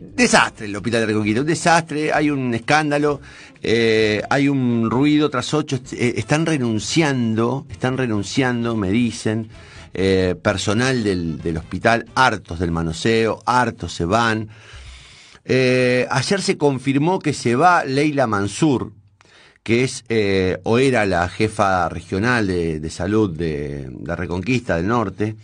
Desastre el hospital de Reconquista, un desastre, hay un escándalo, eh, hay un ruido tras ocho, eh, están renunciando, están renunciando, me dicen, eh, personal del, del, hospital, hartos del manoseo, hartos se van. ayer se confirmó que se va Leila Mansur, que es o era la jefa regional de, de salud de la Reconquista del Norte.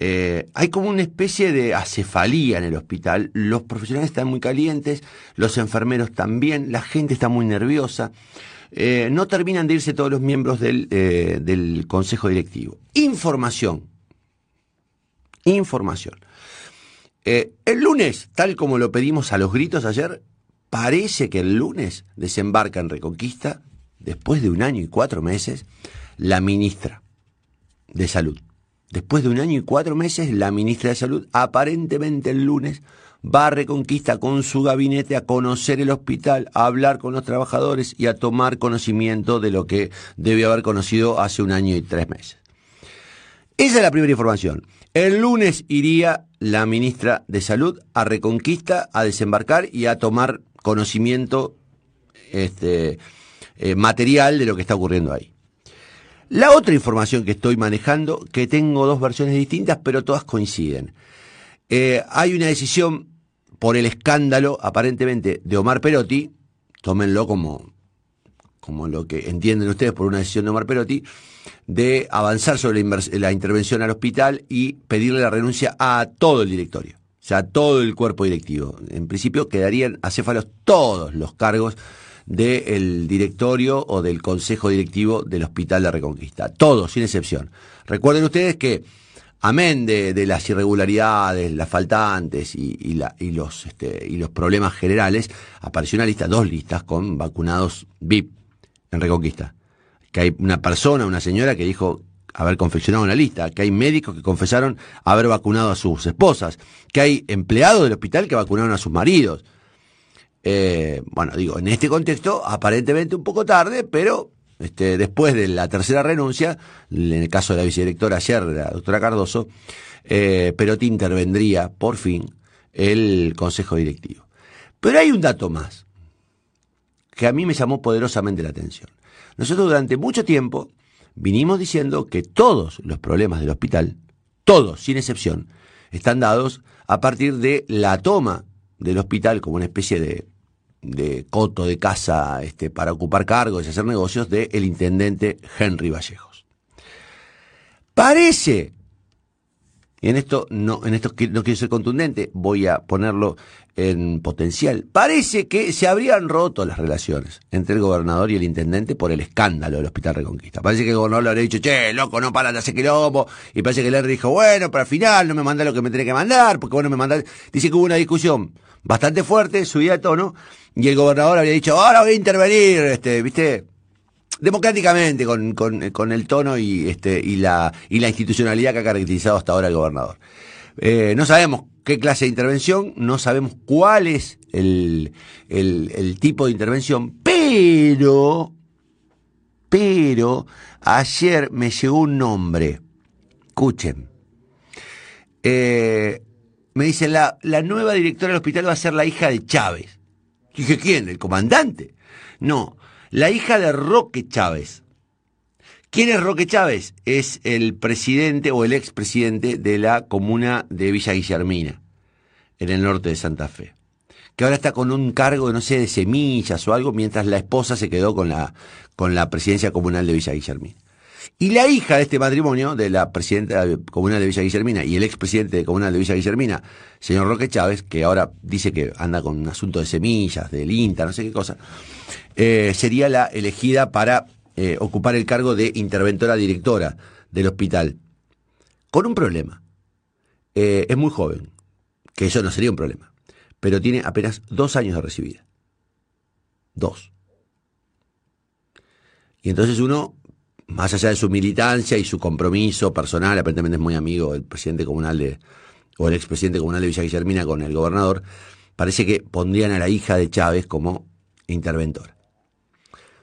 Eh, hay como una especie de acefalía en el hospital. Los profesionales están muy calientes, los enfermeros también, la gente está muy nerviosa. Eh, no terminan de irse todos los miembros del, eh, del consejo directivo. Información. Información. el lunes, tal como lo pedimos a los gritos ayer, parece que el lunes desembarca en Reconquista, después de un año y cuatro meses, la ministra de Salud. Después de un año y cuatro meses, la ministra de Salud, aparentemente el lunes, va a Reconquista con su gabinete a conocer el hospital, a hablar con los trabajadores y a tomar conocimiento de lo que debió haber conocido hace un año y tres meses. Esa es la primera información. El lunes iría la ministra de Salud a Reconquista a desembarcar y a tomar conocimiento este, eh, material de lo que está ocurriendo ahí. La otra información que estoy manejando, que tengo dos versiones distintas, pero todas coinciden. Eh, hay una decisión por el escándalo, aparentemente, de Omar Perotti, tómenlo como, como lo que entienden ustedes por una decisión de Omar Perotti, de avanzar sobre la, intervención al hospital y pedirle la renuncia a todo el directorio, o sea, a todo el cuerpo directivo. En principio quedarían acéfalos todos los cargos del directorio o del consejo directivo del Hospital de Reconquista. Todos, sin excepción. Recuerden ustedes que, amén de, las irregularidades, las faltantes y, los, este, y los problemas generales, apareció una lista, dos listas con vacunados VIP en Reconquista. Que hay una persona, una señora que dijo haber confeccionado una lista, que hay médicos que confesaron haber vacunado a sus esposas, que hay empleados del hospital que vacunaron a sus maridos eh, bueno, digo, en este contexto, aparentemente un poco tarde, pero este, después de la tercera renuncia, en el caso de la vicedirectora ayer, la doctora Cardoso, eh, Perotti intervendría, por fin, el consejo directivo. Pero hay un dato más, que a mí me llamó poderosamente la atención. Nosotros durante mucho tiempo vinimos diciendo que todos los problemas del hospital, todos, sin excepción, están dados a partir de la toma del hospital como una especie de, de coto de casa este, para ocupar cargos y hacer negocios del el intendente Henry Vallejos. Parece, en esto no, en esto no quiero ser contundente, voy a ponerlo en potencial, parece que se habrían roto las relaciones entre el gobernador y el intendente por el escándalo del Hospital Reconquista. Parece que el gobernador le habría dicho, che, loco, no para de hacer quilombo, y parece que Henry dijo, bueno, pero al final no me manda lo que me tiene que mandar, porque bueno, me manda, dice que hubo una discusión bastante fuerte, subida de tono, y el gobernador había dicho, ahora voy a intervenir, este, viste, democráticamente con, con, el tono y, este, y, la, y la institucionalidad que ha caracterizado hasta ahora el gobernador. Eh, no sabemos qué clase de intervención, no sabemos cuál es el, el, tipo de intervención, pero, pero, ayer me llegó un nombre. Escuchen. Eh, me dice, la, la nueva directora del hospital va a ser la hija de Chávez. dije, ¿quién? ¿El comandante? No, la hija de Roque Chávez. ¿Quién es Roque Chávez? Es el presidente o el expresidente de la comuna de Villa Guillermina, en el norte de Santa Fe. Que ahora está con un cargo, no sé, de semillas o algo, mientras la esposa se quedó con la, con la presidencia comunal de Villa Guillermina. Y la hija de este matrimonio, de la presidenta comunal de Villa Guillermina y el expresidente comunal de Villa Guillermina, señor Roque Chávez, que ahora dice que anda con un asunto de semillas, del INTA, no sé qué cosa, eh, sería la elegida para eh, ocupar el cargo de interventora directora del hospital. Con un problema. Eh, es muy joven, que eso no sería un problema, pero tiene apenas dos años de recibida. Dos. Y entonces uno más allá de su militancia y su compromiso personal, aparentemente es muy amigo el presidente comunal de, o el expresidente comunal de Villa Guillermina con el gobernador, parece que pondrían a la hija de Chávez como interventora.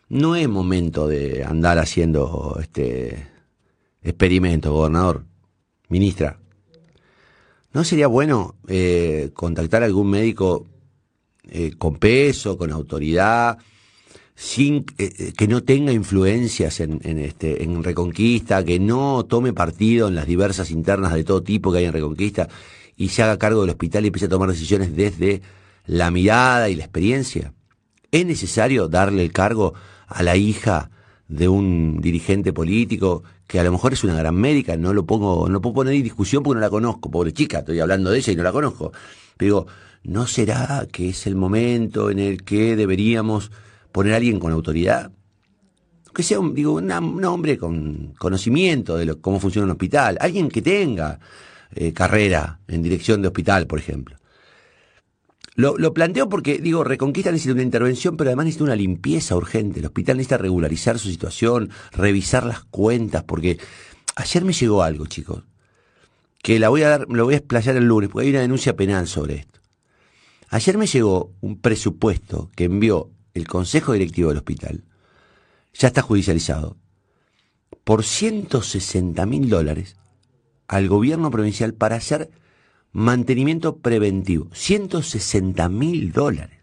No es momento de andar haciendo este experimento, gobernador, ministra. ¿no sería bueno eh, contactar a algún médico eh, con peso, con autoridad, sin eh, que no tenga influencias en, en, este, en Reconquista, que no tome partido en las diversas internas de todo tipo que hay en Reconquista y se haga cargo del hospital y empiece a tomar decisiones desde la mirada y la experiencia? ¿Es necesario darle el cargo a la hija de un dirigente político que a lo mejor es una gran médica, no lo pongo, no puedo poner en discusión porque no la conozco, pobre chica, estoy hablando de ella y no la conozco. Pero ¿no será que es el momento en el que deberíamos poner a alguien con autoridad? Que sea un, digo, un hombre con conocimiento de cómo funciona un hospital, alguien que tenga eh, carrera en dirección de hospital, por ejemplo. Lo, lo, planteo porque, digo, Reconquista necesita una intervención, pero además necesita una limpieza urgente. El hospital necesita regularizar su situación, revisar las cuentas, porque ayer me llegó algo, chicos, que la voy a dar, lo voy a explayar el lunes, porque hay una denuncia penal sobre esto. Ayer me llegó un presupuesto que envió el Consejo Directivo del Hospital, ya está judicializado, por 160 mil dólares al gobierno provincial para hacer mantenimiento preventivo. 160 mil dólares.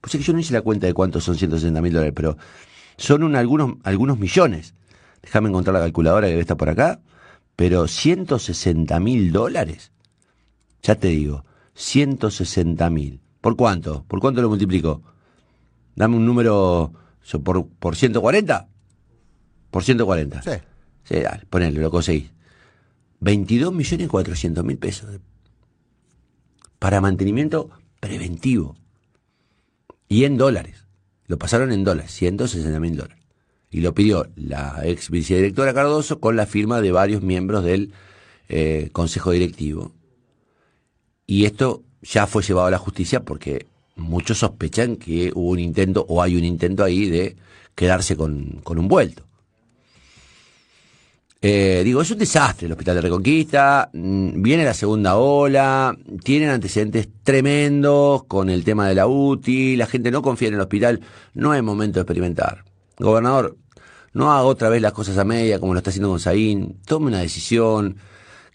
Pues es que yo no hice la cuenta de cuántos son 160 mil dólares, pero son un, algunos, algunos millones. Déjame encontrar la calculadora que está por acá. Pero 160 mil dólares. Ya te digo, 160 mil. ¿Por cuánto? ¿Por cuánto lo multiplico? Dame un número por, por 140. Por 140. Sí. Sí, dale, ponele, lo conseguís. 22 millones 400 mil pesos para mantenimiento preventivo. Y en dólares. Lo pasaron en dólares, 160 mil dólares. Y lo pidió la ex vicedirectora Cardoso con la firma de varios miembros del eh, Consejo Directivo. Y esto ya fue llevado a la justicia porque muchos sospechan que hubo un intento o hay un intento ahí de quedarse con, con un vuelto. Eh, digo, es un desastre el Hospital de Reconquista, mm, viene la segunda ola, tienen antecedentes tremendos con el tema de la UTI, la gente no confía en el hospital, no es momento de experimentar. Gobernador, no haga otra vez las cosas a media como lo está haciendo con Saín, tome una decisión,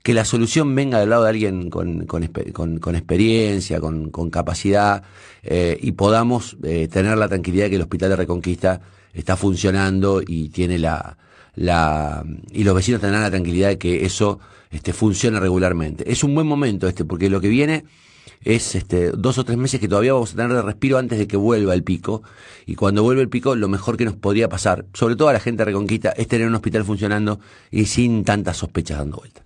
que la solución venga del lado de alguien con, con, experiencia, con, capacidad, eh, y podamos eh, tener la tranquilidad de que el Hospital de Reconquista está funcionando y tiene la, la, y los vecinos tendrán la tranquilidad de que eso este, funcione regularmente. Es un buen momento este, porque lo que viene es este, dos o tres meses que todavía vamos a tener de respiro antes de que vuelva el pico. Y cuando vuelve el pico, lo mejor que nos podría pasar, sobre todo a la gente de Reconquista, es tener un hospital funcionando y sin tantas sospechas dando vueltas.